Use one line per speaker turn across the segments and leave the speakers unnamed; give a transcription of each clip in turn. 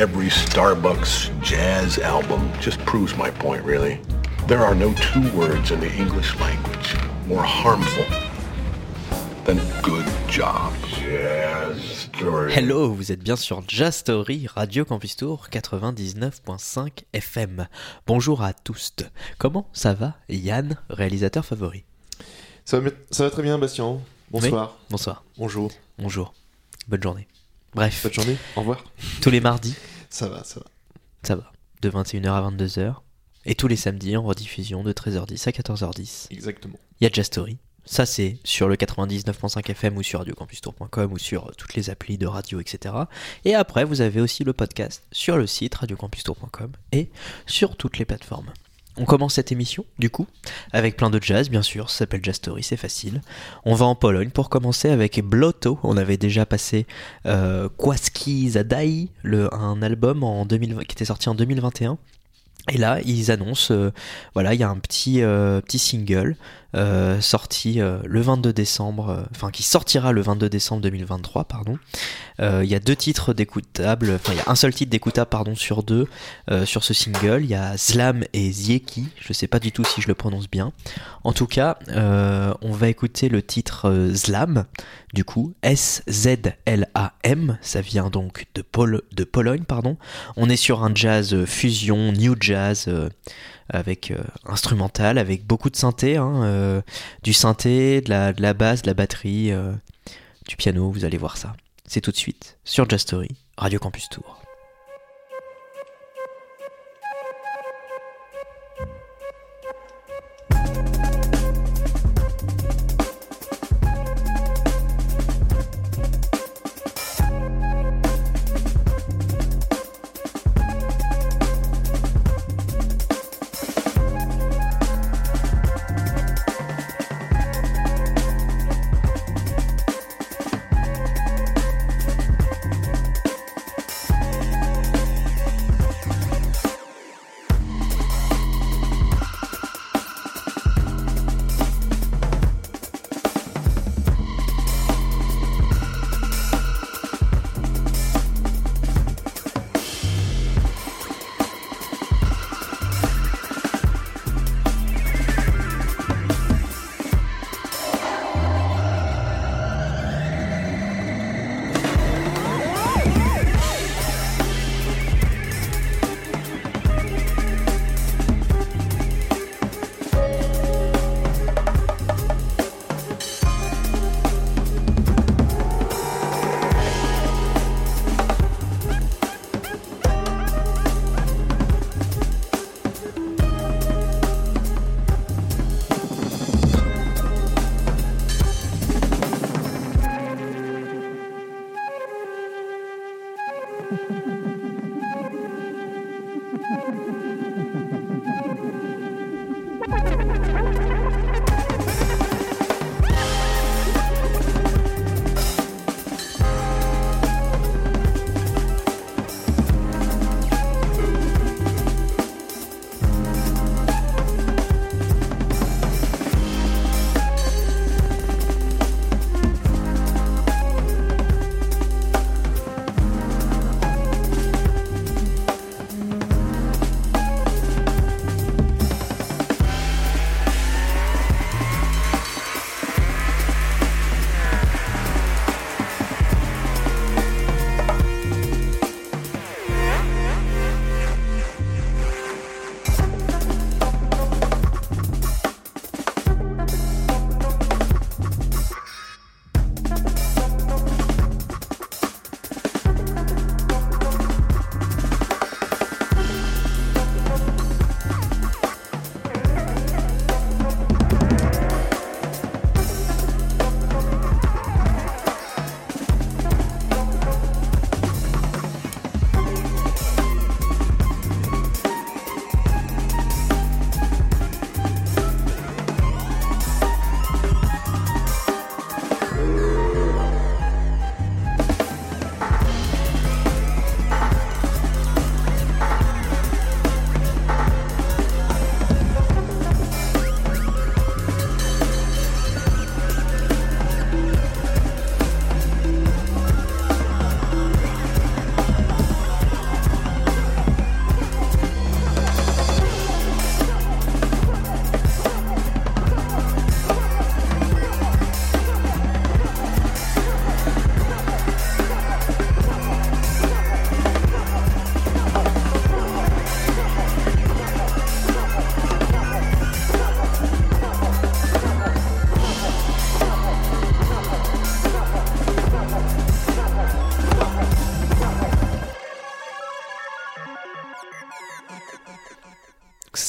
every Starbucks jazz album just proves my point, really. There are no two words in the English language more harmful than good job. Jazz story.
Hello, vous êtes bien sur Jazz Story, Radio Campus Tour 99.5 FM. Bonjour à tous. Comment ça va, Yann, réalisateur favori?
Ça va, ça va très bien, Bastien. Bonsoir.
Bonsoir.
Bonjour.
Bonjour. Bonne journée. Bref,
Bonne journée. Au revoir.
tous les mardis,
Ça va, ça va.
ça va, de 21h à 22h. Et tous les samedis en rediffusion de 13h10 à 14h10.
Exactement.
Il y a Jazz Story. Ça, c'est sur le 99.5 FM ou sur radiocampustour.com ou sur toutes les applis de radio, etc. Et après, vous avez aussi le podcast sur le site radiocampustour.com et sur toutes les plateformes. On commence cette émission, du coup, avec plein de jazz, bien sûr, ça s'appelle Jazz Story, c'est facile. On va en Pologne pour commencer avec Blotto. On avait déjà passé euh, Kwaski Zadai, le, un album en 2000, qui était sorti en 2021. Et là, ils annoncent, euh, voilà, il y a un petit, euh, petit single euh, sorti euh, le 22 décembre, euh, enfin qui sortira le 22 décembre 2023, pardon. Il y a deux titres d'écoutables, enfin il y a un seul titre d'écoutable, pardon, sur deux sur ce single. Il y a Slam et Zieki, je sais pas du tout si je le prononce bien. En tout cas, on va écouter le titre Slam, du coup, S-Z-L-A-M, ça vient donc de, Pol- de Pologne, pardon. On est sur un jazz fusion, new jazz, avec euh, instrumental, avec beaucoup de synthé, hein, euh, du synthé, de la, de basse, de la batterie, euh, du piano, vous allez voir ça. C'est tout de suite sur Jazz Story, Radio Campus Tour.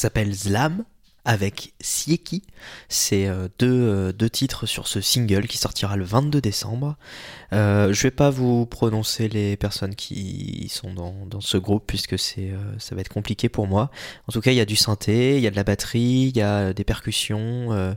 S'appelle Zlam avec Sieki. C'est euh, deux, euh, deux titres sur ce single qui sortira le 22 décembre. Euh, je vais pas vous prononcer les personnes qui sont dans, ce groupe puisque euh, ça va être compliqué pour moi. En tout cas, il y a du synthé, il y a de la batterie, il y a des percussions,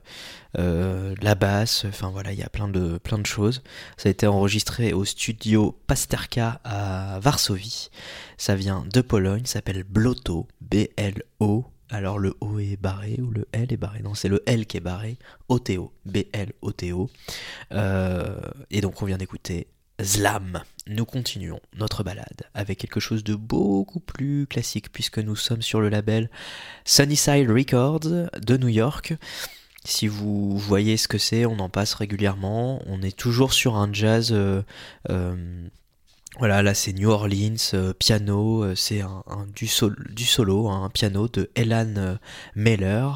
de la basse, enfin voilà, il y a plein de, choses. Ça a été enregistré au studio Pasterka à Varsovie. Ça vient de Pologne, s'appelle Bloto, B-L-O. Alors le O est barré ou le L est barré Non, c'est le L qui est barré. O-T-O, B-L-O-T-O. Euh, et donc on vient d'écouter Zlam. Nous continuons notre balade avec quelque chose de beaucoup plus classique puisque nous sommes sur le label Sunnyside Records de New York. Si vous voyez ce que c'est, on en passe régulièrement. On est toujours sur un jazz. euh, euh, voilà, là c'est New Orleans, euh, piano, euh, c'est un, un- du, sol- du solo, un piano de Elan euh, Meller.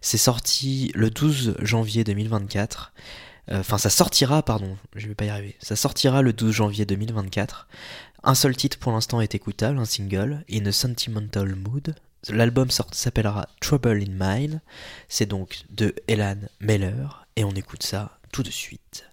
C'est sorti le 12 janvier 2024. Euh, Enfin, ça sortira, pardon, je vais pas y arriver. Ça sortira le 12 janvier 2024. Un seul titre pour l'instant est écoutable, un single, In a Sentimental Mood. L'album s'appellera Trouble in Mind. C'est donc de Elan Meller et on écoute ça tout de suite.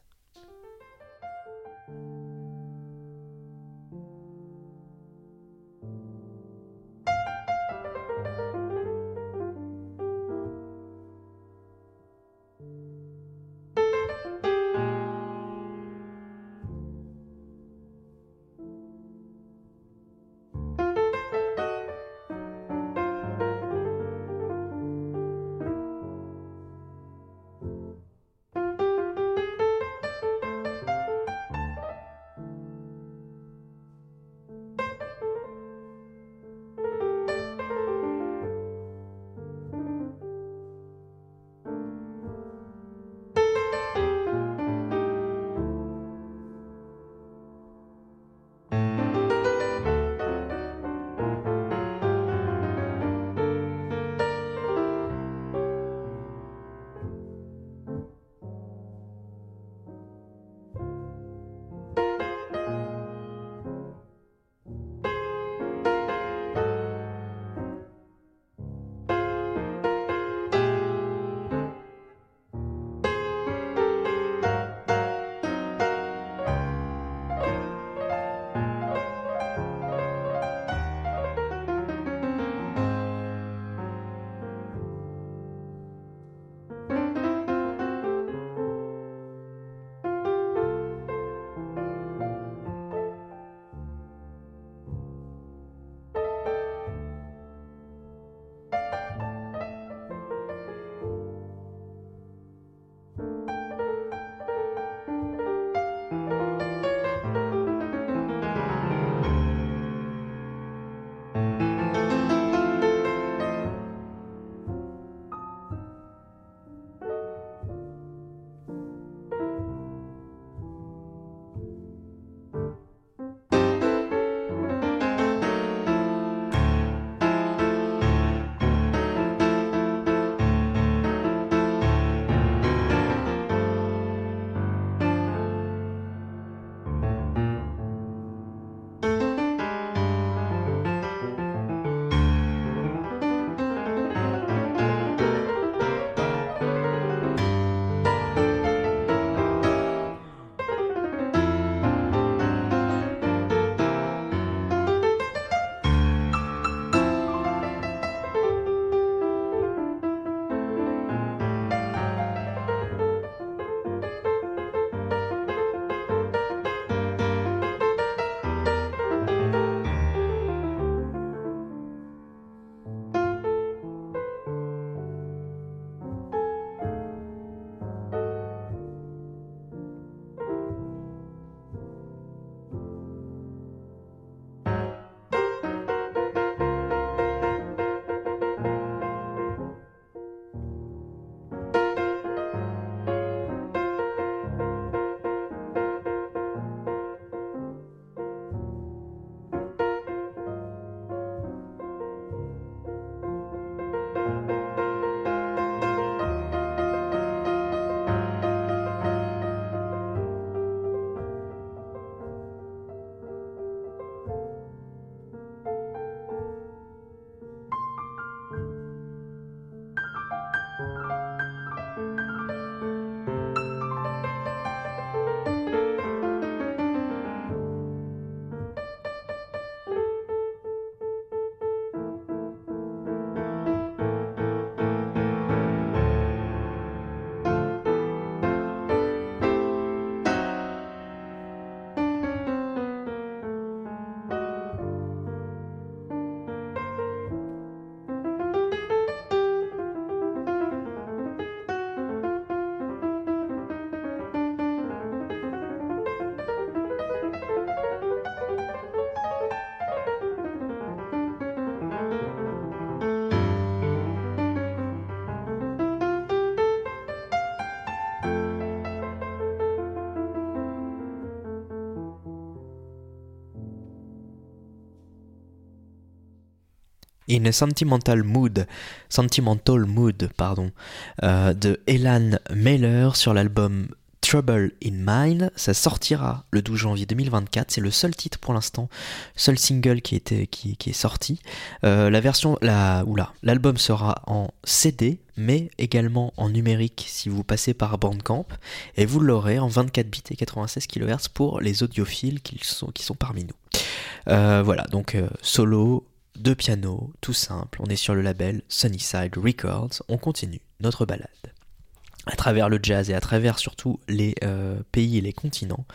In a Sentimental Mood, Sentimental Mood, pardon, euh, de Elan Mailer sur l'album Trouble in Mind. Ça sortira le 12 janvier 2024. C'est le seul titre pour l'instant, seul single qui, qui, qui est sorti. Euh, la version, la, oula, l'album sera en CD, mais également en numérique si vous passez par Bandcamp. Et vous l'aurez en 24 bits et 96 kHz pour les audiophiles qui sont, qui sont parmi nous. Euh, voilà, donc solo, deux pianos, tout simple. On est sur le label Sunnyside Records. On continue notre balade à travers le jazz et à travers surtout les euh, pays et les continents.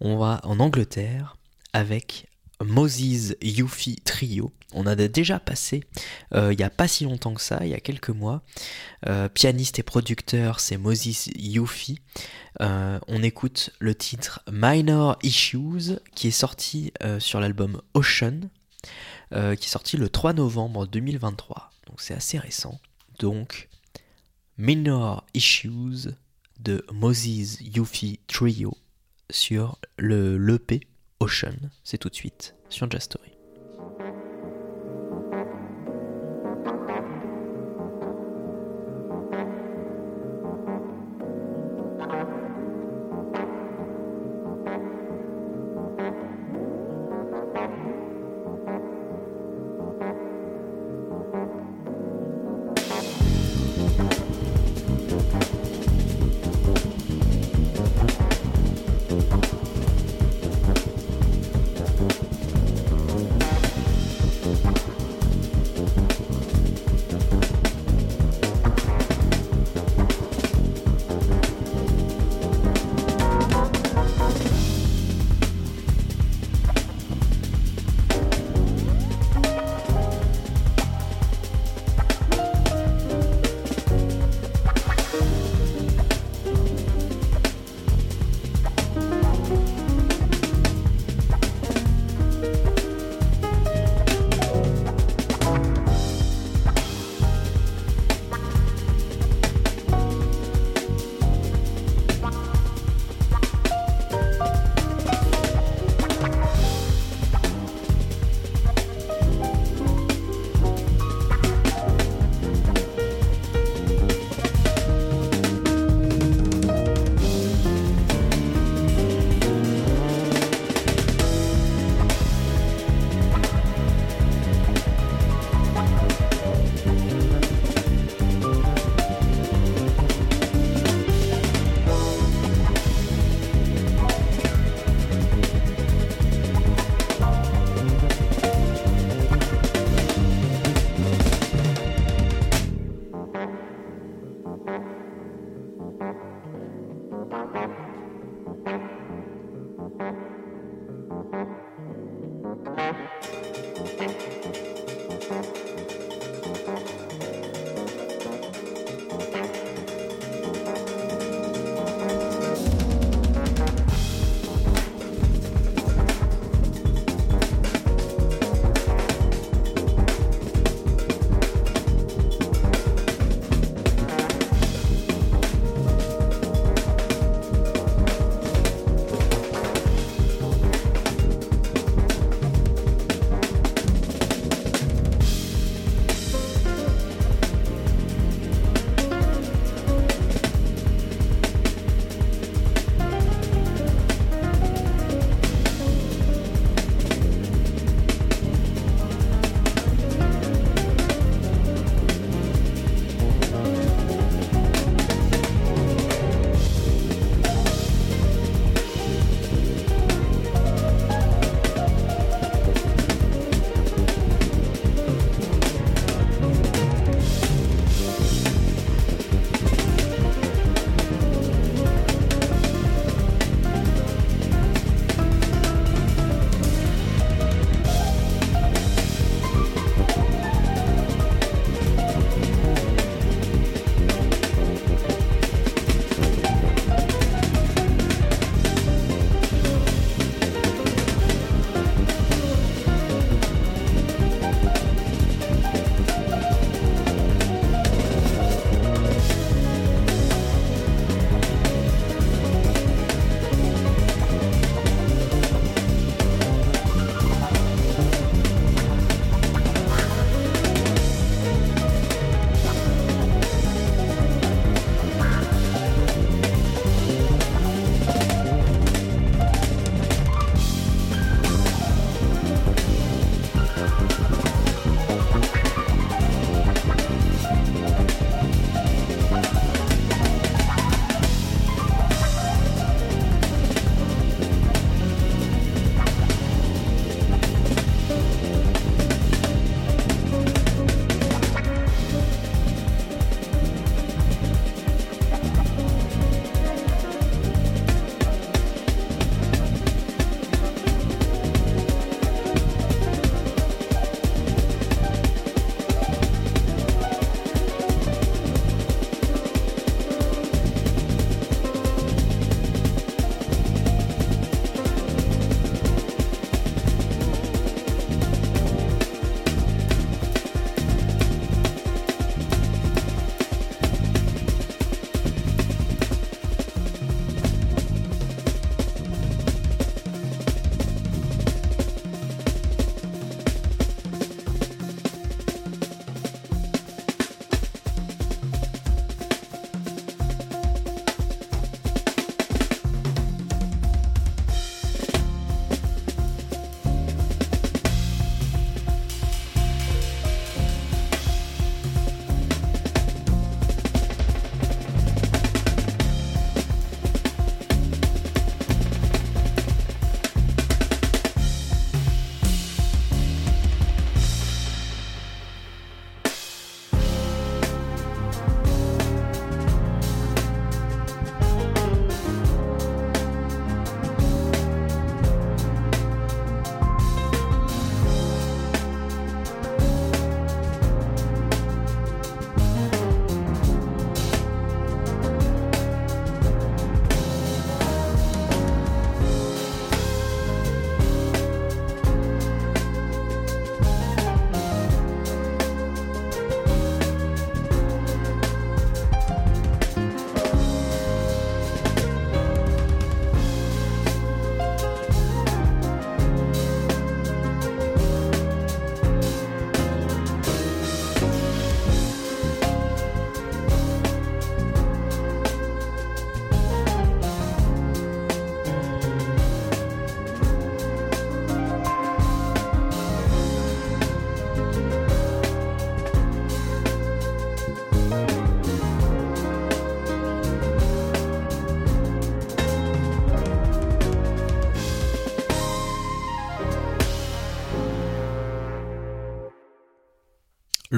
On va en Angleterre avec Moses Yuffie Trio. On a déjà passé euh, il n'y a pas si longtemps que ça, il y a quelques mois. Euh, pianiste et producteur, c'est Moses Yuffie. on écoute le titre Minor Issues qui est sorti sur l'album Ocean, qui est sorti le 3 novembre 2023. Donc c'est assez récent. Donc Minor Issues de Moses Yuffie Trio sur le l'EP Ocean. C'est tout de suite sur Jazz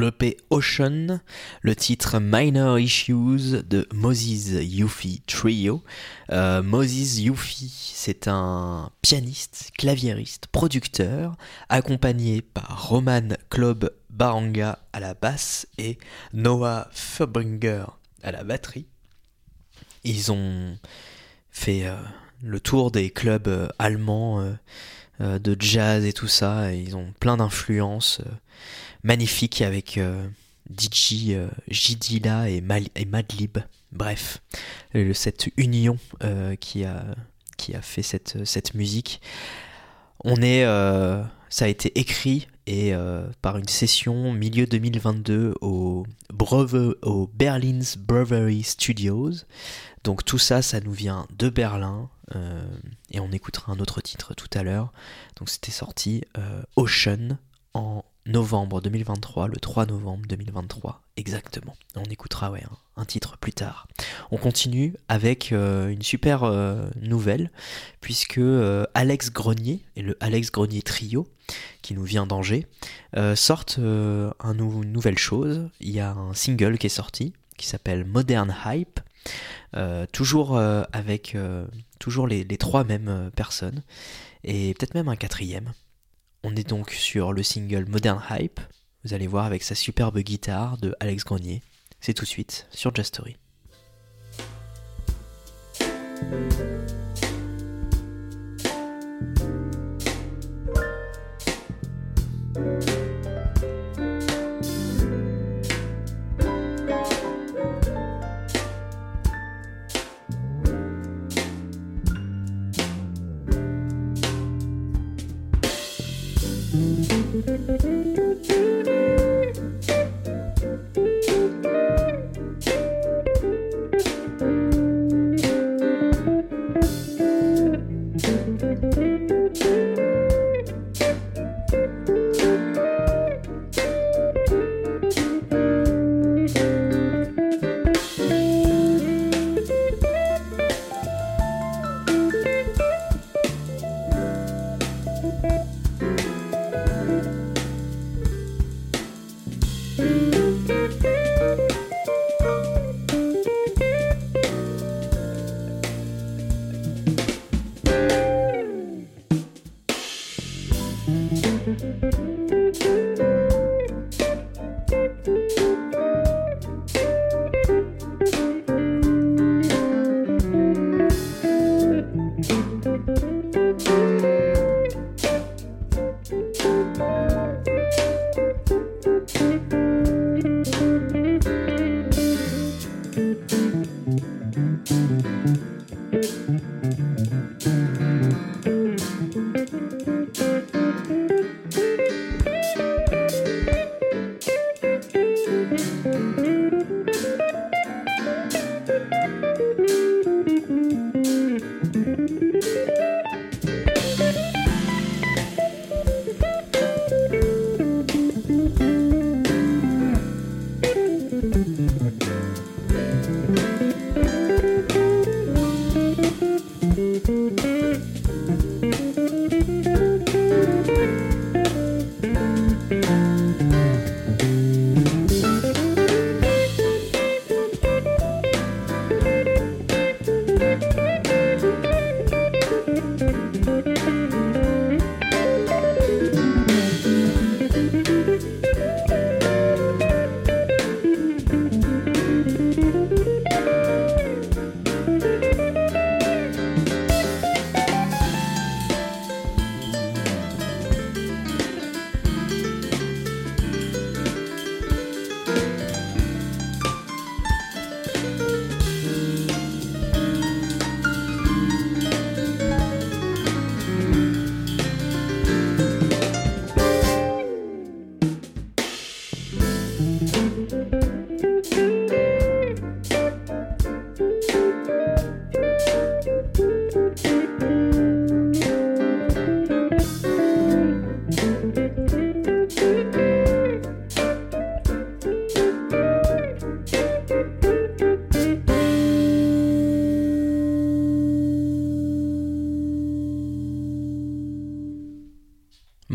l'EP Ocean, le titre Minor Issues de Moses Yuffie Trio. Euh, Moses Yuffie, c'est un pianiste, claviériste, producteur, accompagné par Roman Klob Baranga à la basse et Noah Furbringer à la batterie. Ils ont fait euh, le tour des clubs euh, allemands de jazz et tout ça. Ils ont plein d'influences magnifiques avec DJ Jidila et, et, Madlib. Bref, cette union qui, a, qui a fait cette, cette musique. On est, ça a été écrit et par une session milieu 2022 au, au Berlin's Brewery Studios. Donc tout ça, ça nous vient de Berlin. Euh, et on écoutera un autre titre tout à l'heure. Donc c'était sorti euh, Ocean en novembre 2023, le 3 novembre 2023 exactement. On écoutera ouais, un, titre plus tard. On continue avec euh, une super nouvelle, puisque Alex Grenier et le Alex Grenier Trio, qui nous vient d'Angers, sortent un une nouvelle chose. Il y a un single qui est sorti, qui s'appelle Modern Hype. Toujours avec toujours les, trois mêmes personnes et peut-être même un quatrième. On est donc sur le single Modern Hype. Vous allez voir avec sa superbe guitare de Alex Grenier. C'est tout de suite sur Just Story.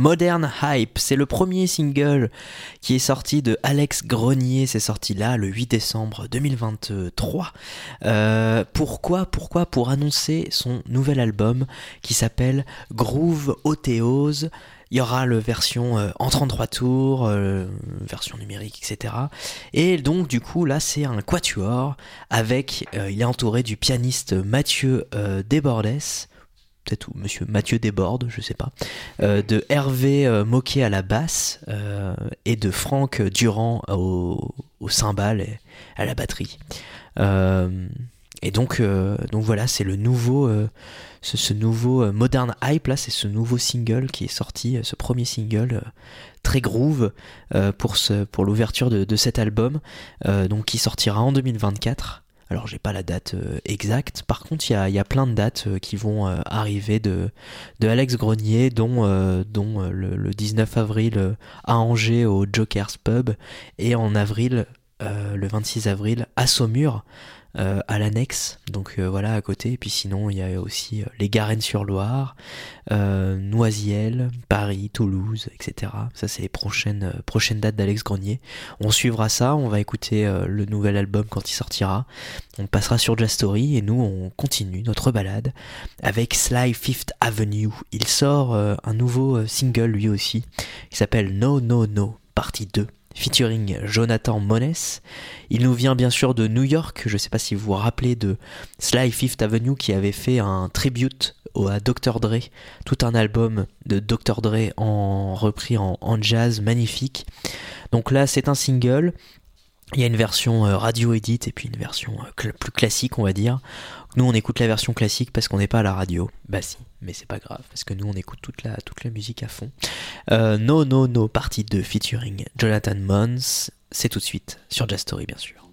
Modern Hype. C'est le premier single qui est sorti de Alex Grenier. C'est sorti là le 8 décembre 2023. Euh, pourquoi Pourquoi? Pour annoncer son nouvel album qui s'appelle Groove Othéose. Il y aura le version euh, en 33 tours, euh, version numérique, etc. Et donc du coup là c'est un quatuor avec, il est entouré du pianiste Mathieu Desbordes, peut-être ou Monsieur Mathieu Desbordes, je sais pas, de Hervé Moquet à la basse et de Franck Durand au, au cymbale et à la batterie. et donc, donc voilà, c'est le nouveau ce, nouveau euh, Modern Hype, là, c'est ce nouveau single qui est sorti, euh, ce premier single euh, très groove pour, pour l'ouverture de, cet album, donc qui sortira en 2024. Alors j'ai pas la date exacte, par contre il y a, plein de dates qui vont arriver de, Alex Grenier, dont, le, 19 avril à Angers au Joker's Pub, et en avril, le 26 avril à Saumur. Euh, à l'annexe, donc euh, voilà à côté. Et puis sinon, il y a aussi euh, les Garennes-sur-Loire, Noisiel, Paris, Toulouse, etc. Ça, c'est les prochaines, prochaines dates d'Alex Grenier. On suivra ça, on va écouter le nouvel album quand il sortira. On passera sur Jazz Story et nous, on continue notre balade avec Sly Fifth Avenue. Il sort un nouveau single lui aussi, qui s'appelle No No No, partie 2 featuring Jonathan Mones. Il nous vient bien sûr de New York. Je ne sais pas si vous vous rappelez de Sly Fifth Avenue qui avait fait un tribute à Dr. Dre, tout un album de Dr. Dre en repris en, jazz magnifique. Donc là, c'est un single. Il y a une version euh, radio edit et puis une version euh, plus classique, on va dire. Nous, on écoute la version classique parce qu'on n'est pas à la radio. Bah si, mais c'est pas grave, parce que nous, on écoute toute la, toute la musique à fond. Euh, no, no, no, partie 2, featuring Jonathan Mons. C'est tout de suite sur Jazz Story, bien sûr.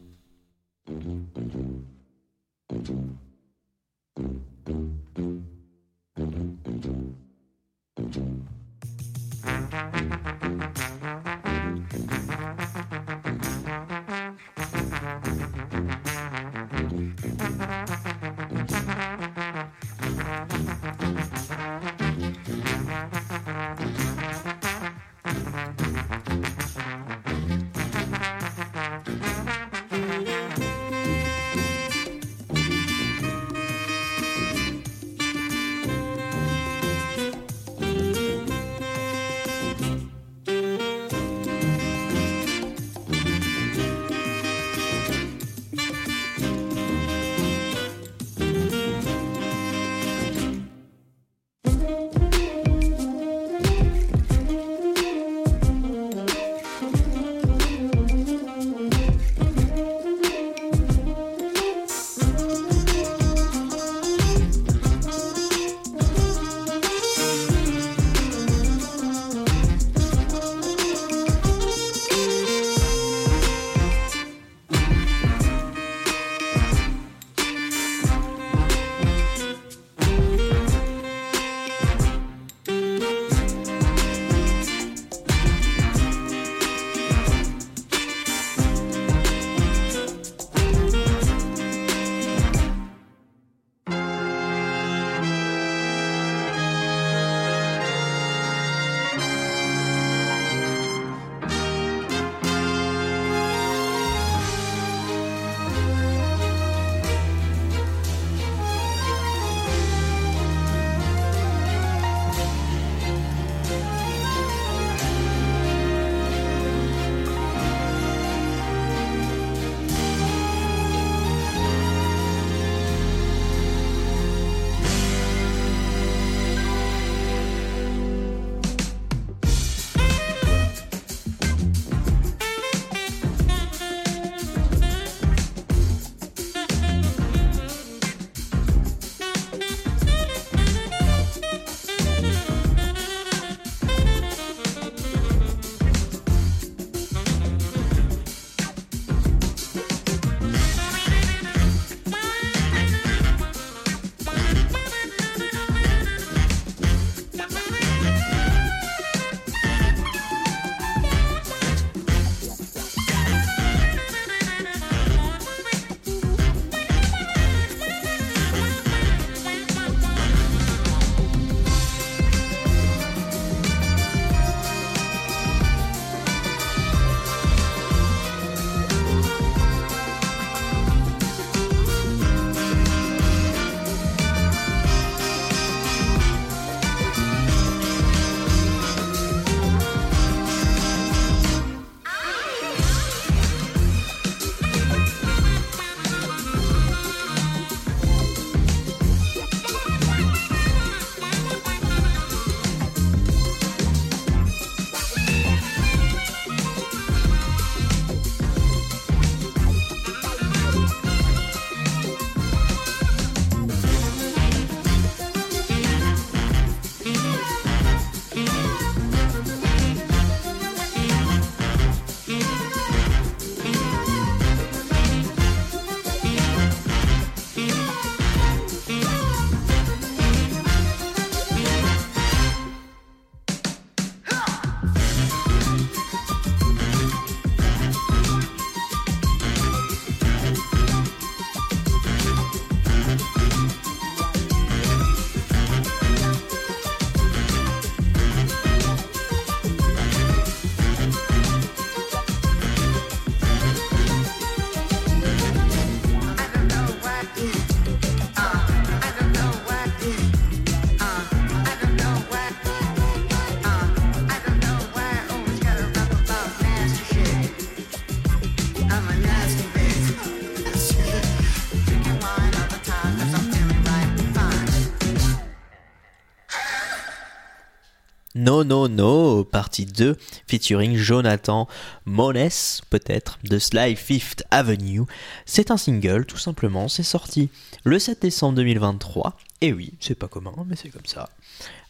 No No partie 2, featuring Jonathan Mones, peut-être, de Sly Fifth Avenue. C'est un single, tout simplement, c'est sorti le 7 décembre 2023. Et oui, c'est pas commun, mais c'est comme ça.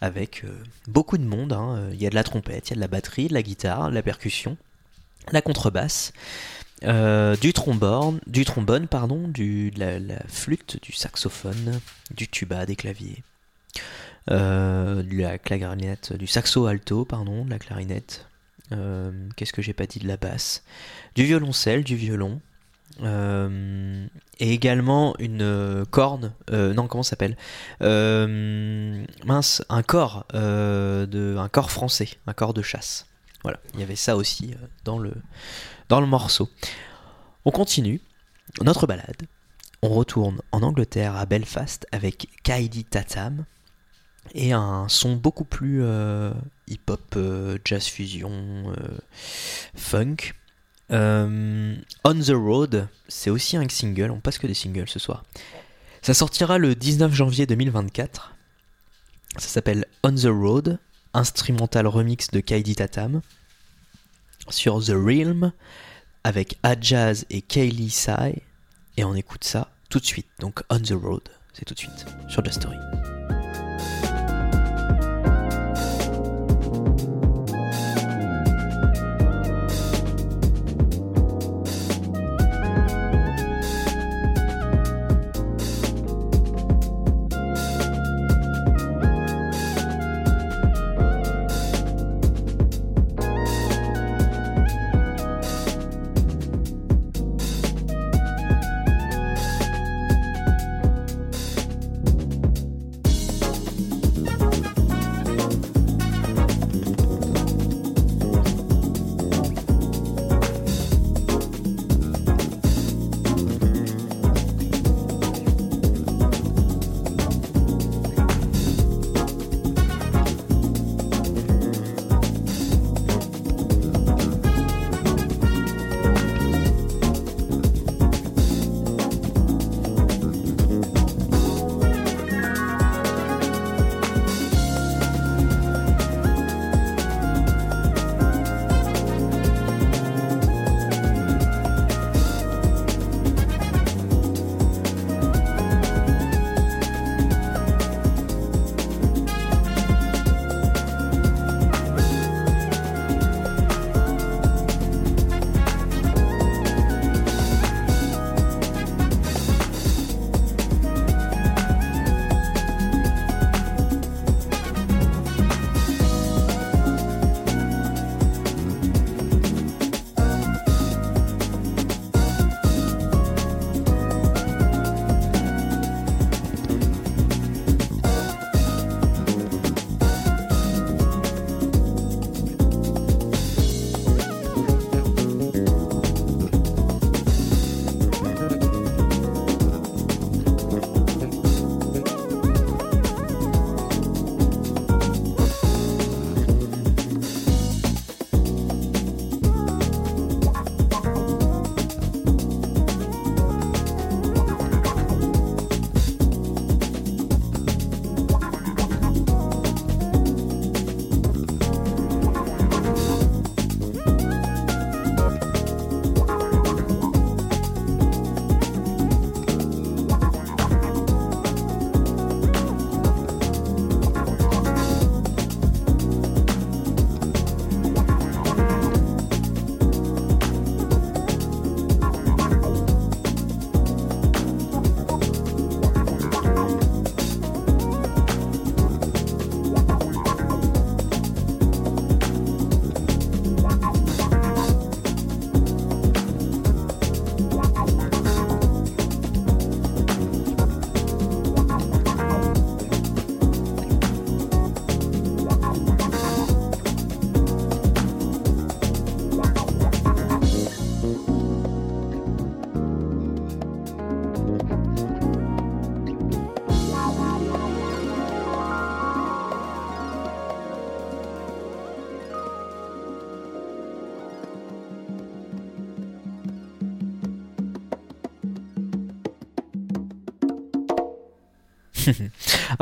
Avec euh, beaucoup de monde, hein. il y a de la trompette, il y a de la batterie, de la guitare, de la percussion, la contrebasse. euh, du trombone, du trombone pardon, du, de la flûte, du saxophone, du tuba, des claviers euh, de la clarinette, du saxo alto, pardon, de la clarinette. Euh, Qu'est-ce que j'ai pas dit de la basse? Du violoncelle, du violon. Euh, et également une corne, non comment ça s'appelle? Mince, un corps, de, un corps français, un corps de chasse. Voilà, il y avait ça aussi dans le, dans le morceau. On continue notre balade. On retourne en Angleterre à Belfast avec Kaidi Tatam et un son beaucoup plus euh, hip-hop, euh, jazz fusion, euh, funk. On the Road, c'est aussi un single, on passe que des singles ce soir. Ça sortira le 19 janvier 2024. Ça s'appelle On the Road, instrumental remix de Kaidi Tatam sur The Realm avec Adjaz et Kaylee Sai. Et on écoute ça tout de suite. Donc On the Road, c'est tout de suite sur Just Story.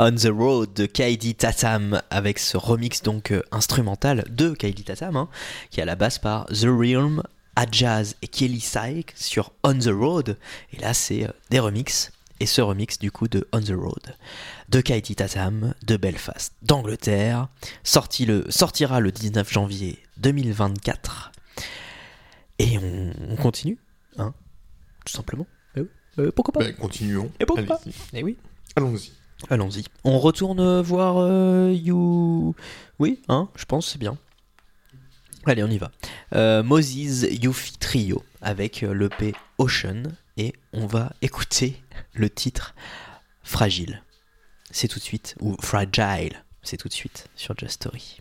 On the Road de Kaidi Tatam avec ce remix donc euh, instrumental de Kaidi Tatam hein, qui est à la basse par The Realm, Ajaz et Kelly Syke sur On the Road et là c'est euh, des remixes et ce remix du coup de On the Road de Kaidi Tatam de Belfast d'Angleterre sorti le, sortira le 19 janvier 2024 et on, on continue hein, tout simplement Eh. Euh, pourquoi pas?
Bah, continuons.
Et pourquoi pas?
Allez-y.
Eh oui
Allons-y.
Allons-y. On retourne voir euh, You. Oui, hein, je pense c'est bien. Allez, on y va. Euh, Moses Yuffie Trio avec euh, l'EP Ocean et on va écouter le titre Fragile. C'est tout de suite, ou Fragile, c'est tout de suite sur Just Story.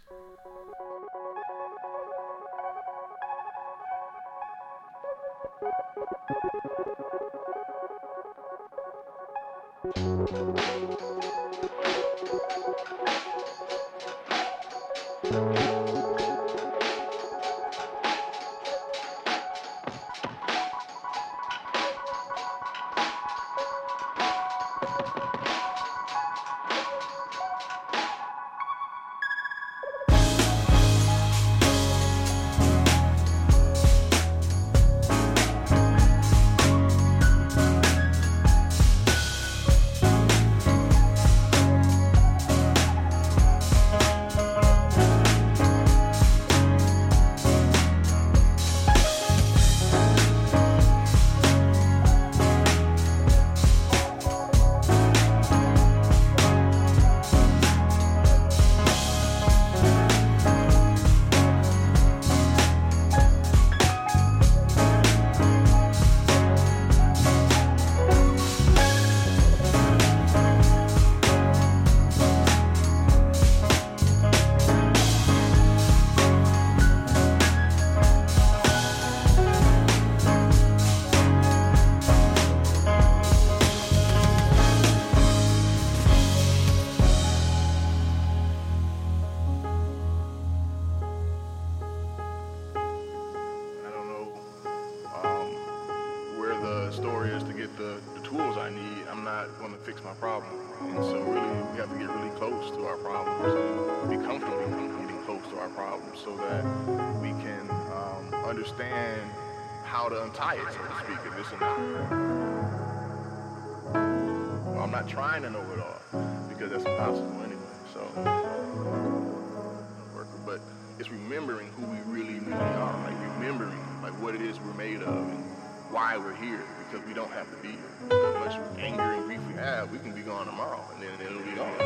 Why we're here. Because we don't have to be here. As much anger and grief we have, we can be gone tomorrow, and then it'll be gone.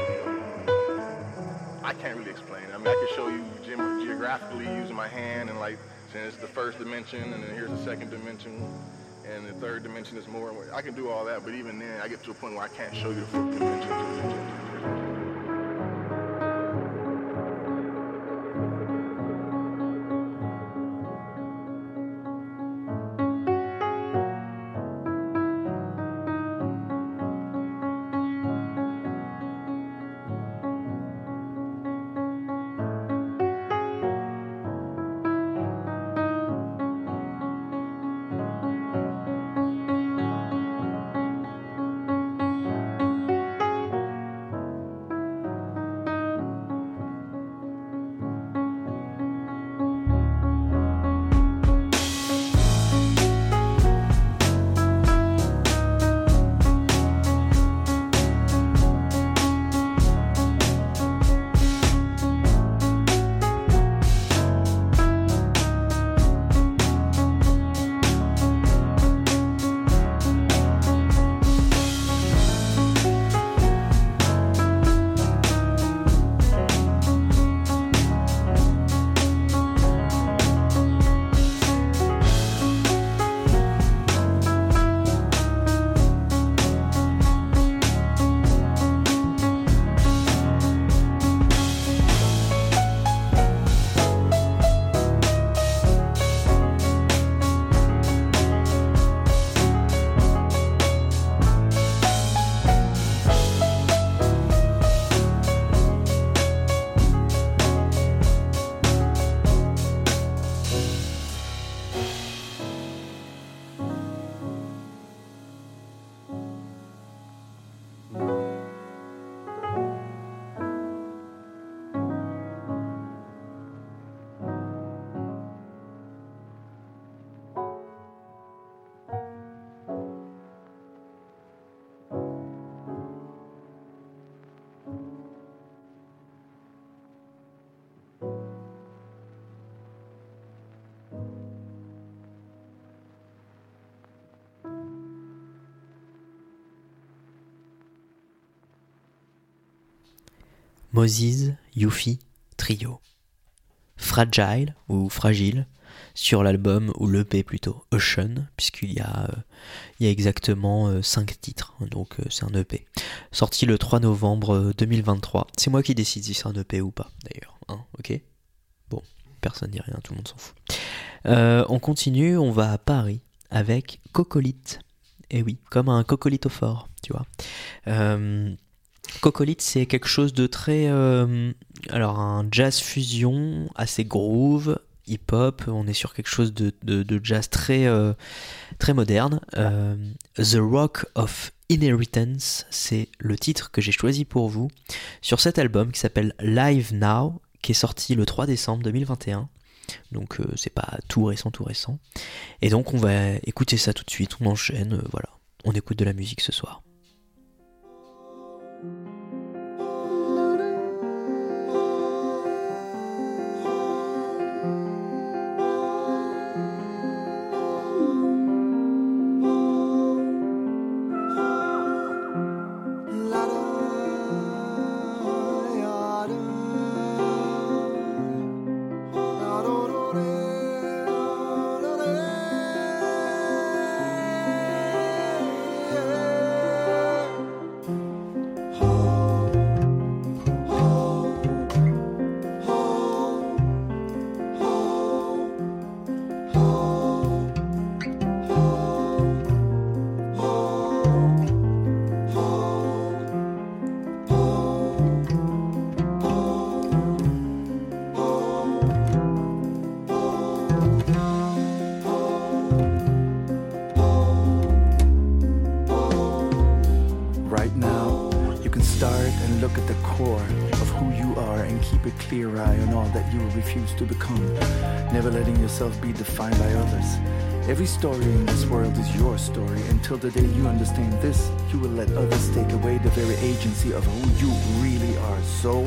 I can't really explain it. I mean, I can show you ge- geographically using my hand and like saying it's the first dimension, and then here's the second dimension, and the third dimension is more. I can do all that, but even then, I get to a point where I can't show you the fourth dimension.
Moses Yuffie Trio. Fragile ou Fragile sur l'album, ou l'EP plutôt, Ocean, puisqu'il y, a, euh, exactement 5 euh, titres, donc euh, c'est un EP. Sorti le 3 novembre 2023. C'est moi qui décide si c'est un EP ou pas, d'ailleurs. Hein, ok? Bon, personne dit rien, tout le monde s'en fout. on continue, on va à Paris avec Cocolite. Et eh oui, comme un cocolithophore, tu vois. Cocolite, c'est quelque chose de très. alors, un jazz fusion, assez groove, hip-hop, on est sur quelque chose de, jazz très, euh, très moderne. Euh, The Rock of Inheritance, c'est le titre que j'ai choisi pour vous sur cet album qui s'appelle Live Now, qui est sorti le 3 décembre 2021. Donc euh, c'est pas tout récent, tout récent. Et donc on va écouter ça tout de suite, on enchaîne, voilà. On écoute de la musique ce soir.
To become, never letting yourself be defined by others. Every story in this world is your story. Until the day you understand this, you will let others take away the very agency of who you really are. So,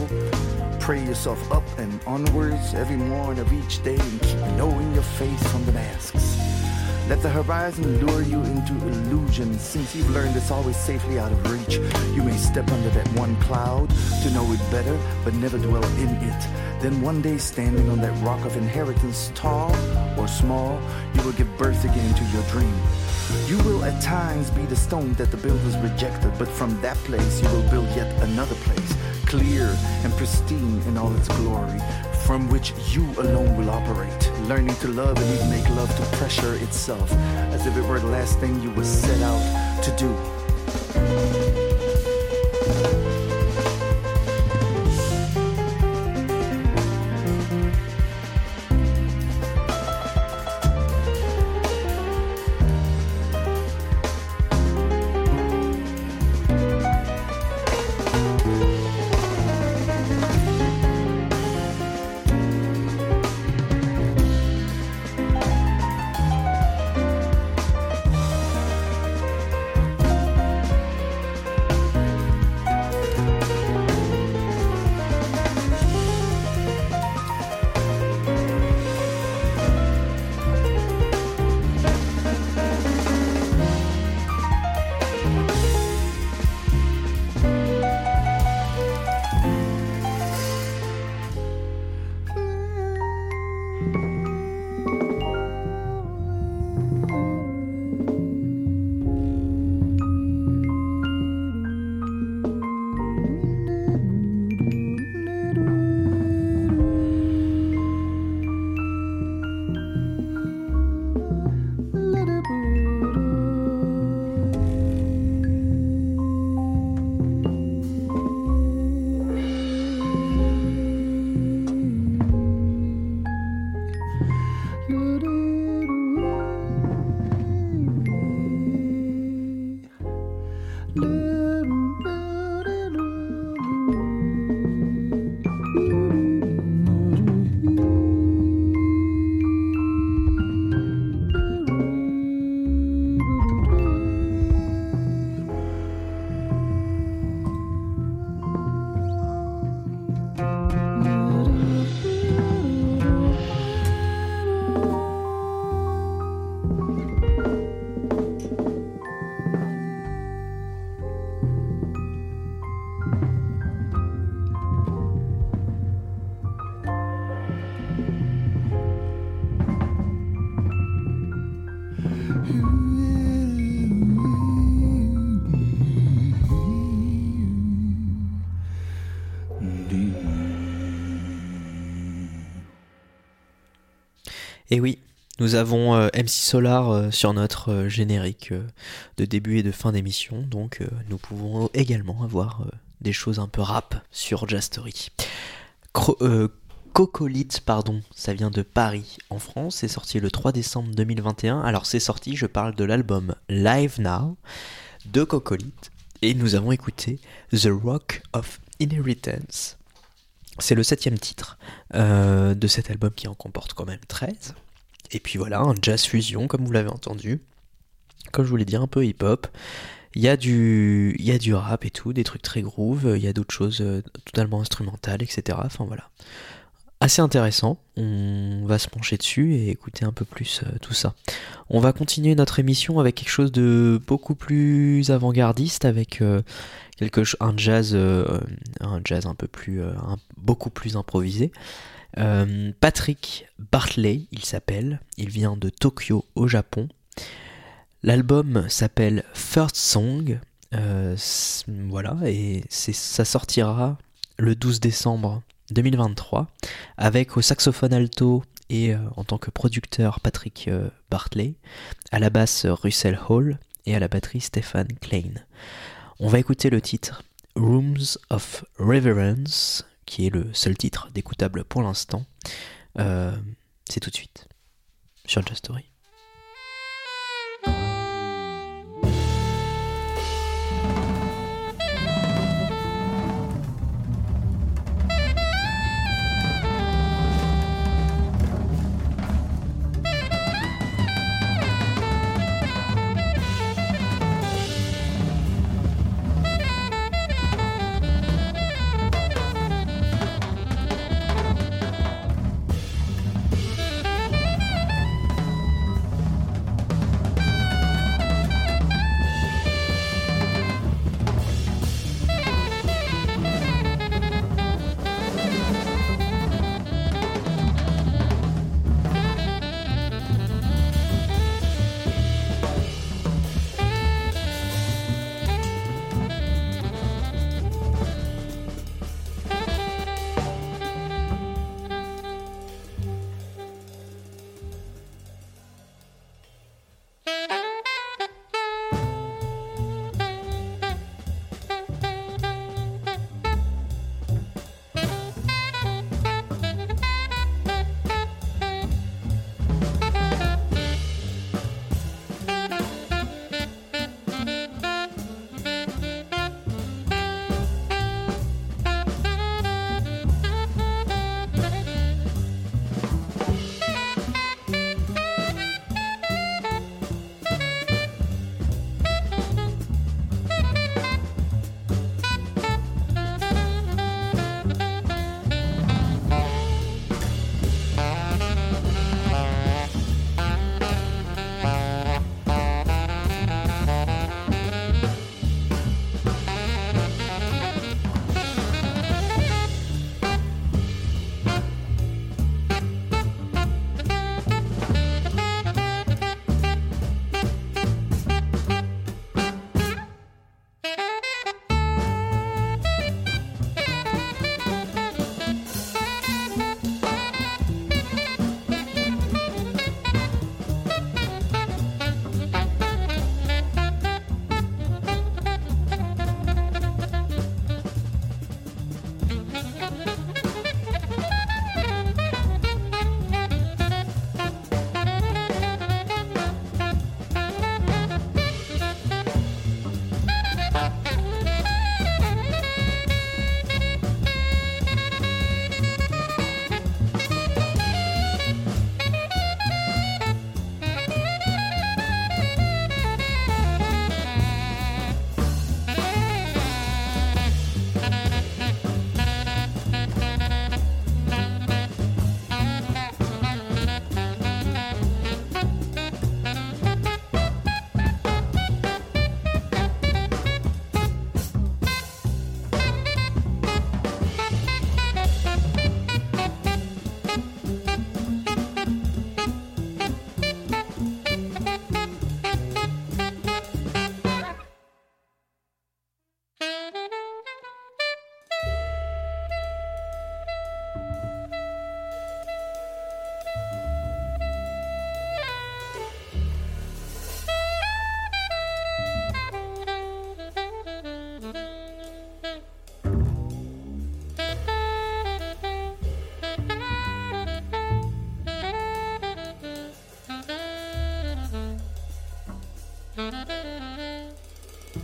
pray yourself up and onwards every morn of each day and keep knowing your face from the masks. Let the horizon lure you into illusion. Since you've learned it's always safely out of reach, you may step under that one cloud to know it better, but never dwell in it. Then one day, standing on that rock of inheritance, tall or small, you will give birth again to your dream. You will at times be the stone that the builders rejected, but from that place you will build yet another place, clear and pristine in all its glory, from which you alone will operate, learning to love and even make love to pressure itself, as if it were the last thing you were set out to do.
Et oui, nous avons euh, MC Solar euh, sur notre euh, générique de début et de fin d'émission, donc nous pouvons également avoir des choses un peu rap sur Jazz Story. Cro- euh, Cocolite, pardon, ça vient de Paris en France, c'est sorti le 3 décembre 2021. Alors c'est sorti, je parle de l'album Live Now de Cocolite, et nous avons écouté The Rock of Inheritance. C'est le septième titre euh, de cet album qui en comporte quand même 13. Et puis voilà, un jazz fusion, comme vous l'avez entendu. Comme je voulais dire, un peu hip-hop. Il y, a du, il y a du rap et tout, des trucs très groove, il y a d'autres choses euh, totalement instrumentales, etc. Enfin voilà. Assez intéressant, on va se pencher dessus et écouter un peu plus euh, tout ça. On va continuer notre émission avec quelque chose de beaucoup plus avant-gardiste, avec euh, un jazz, euh, un jazz un peu plus, beaucoup plus improvisé. Patrick Bartley, il s'appelle. Il vient de Tokyo au Japon. L'album s'appelle First Song. Voilà, et ça sortira le 12 décembre 2023 avec au saxophone alto et euh, en tant que producteur Patrick euh, Bartley, à la basse euh, Russell Hall et à la batterie Stefan Klein. On va écouter le titre Rooms of Reverence, qui est le seul titre d'écoutable pour l'instant. Euh, c'est tout de suite sur Just Story.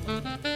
Mm-hmm.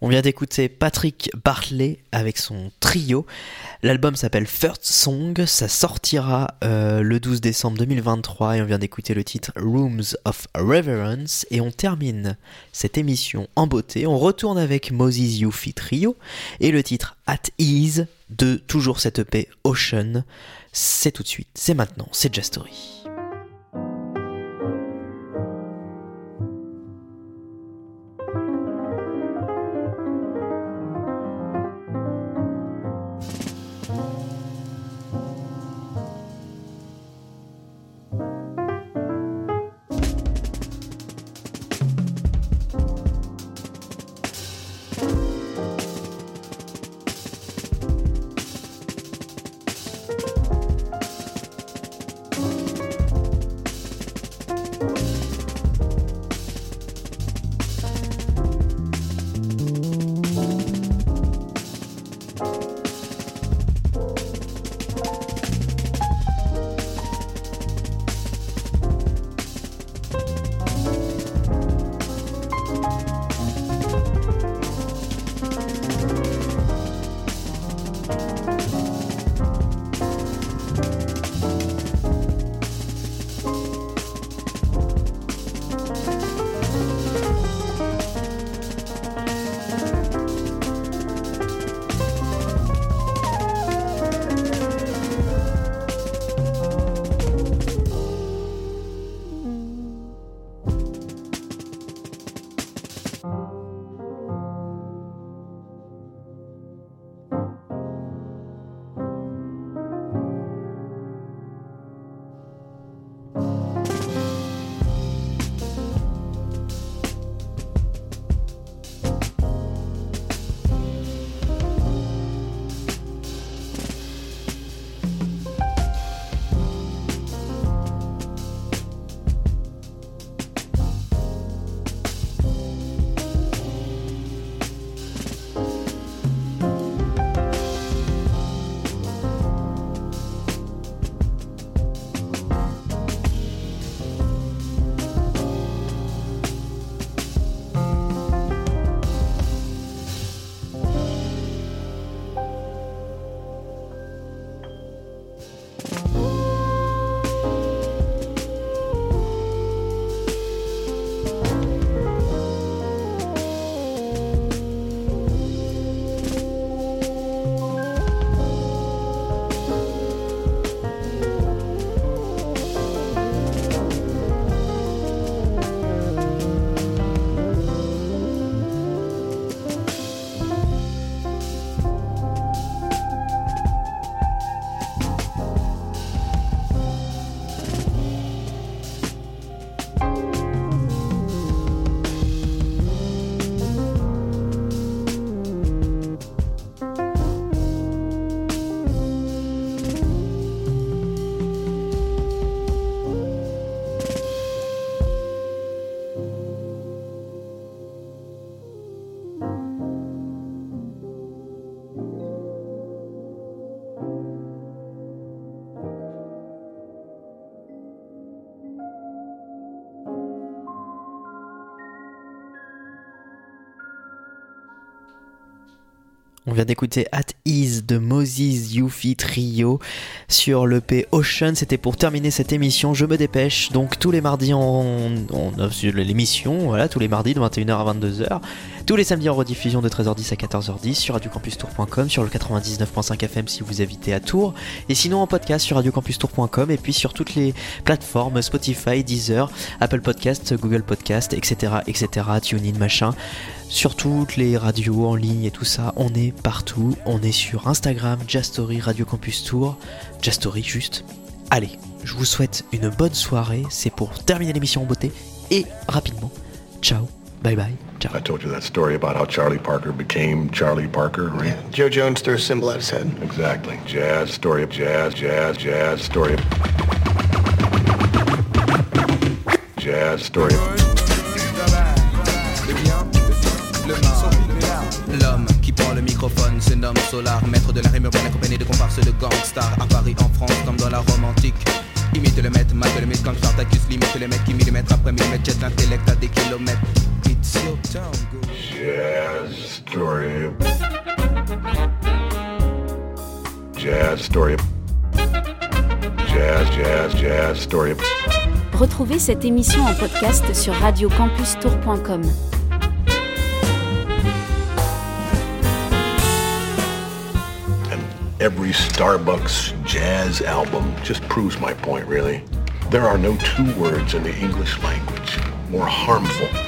On vient d'écouter Patrick Bartley avec son trio. L'album s'appelle First Song, ça sortira euh, le 12 décembre 2023 et on vient d'écouter le titre Rooms of Reverence et on termine cette émission en beauté. On retourne avec Moses Yuffie Trio et le titre At Ease de toujours cette EP Ocean. C'est tout de suite, c'est maintenant, c'est Just On vient d'écouter At Ease de Moses Yuffie Trio sur le P Ocean. C'était pour terminer cette émission. Je me dépêche. Donc tous les mardis, on, on l'émission. Voilà, tous les mardis de 21h à 22h. Tous les samedis en rediffusion de 13h10 à 14h10 sur radiocampustour.com, sur le 99.5 FM si vous habitez à Tours. Et sinon en podcast sur radiocampustour.com et puis sur toutes les plateformes Spotify, Deezer, Apple Podcast, Google Podcast, etc. etc. TuneIn, machin sur toutes les radios en ligne et tout ça. On est partout. On est sur Instagram, Jastory, Radio Campus Tour. Jastory, juste. Allez, je vous souhaite une bonne soirée. C'est pour terminer l'émission en beauté et rapidement. Ciao, bye bye. Ciao.
I told you that story about how Charlie Parker became Charlie Parker, right?
Yeah, Joe Jones threw a symbol at his head.
Exactly. Jazz, story of jazz, jazz, jazz, story of... Jazz, story of...
L'homme qui prend le microphone se nomme Solar, maître de la rime urbaine accompagné de comparses de gangsters à Paris, en France, comme dans la Rome antique. Imite le maître, mate le mythe comme Spartacus, limite les mecs qui millimètre après millimètre jettent l'intellect à des kilomètres. It's your town, go.
Jazz, story. Jazz, story. Jazz, jazz, jazz, story.
Retrouvez cette émission en podcast sur radiocampustour.com.
And every Starbucks jazz album just proves my point, really. There are no two words in the English language more harmful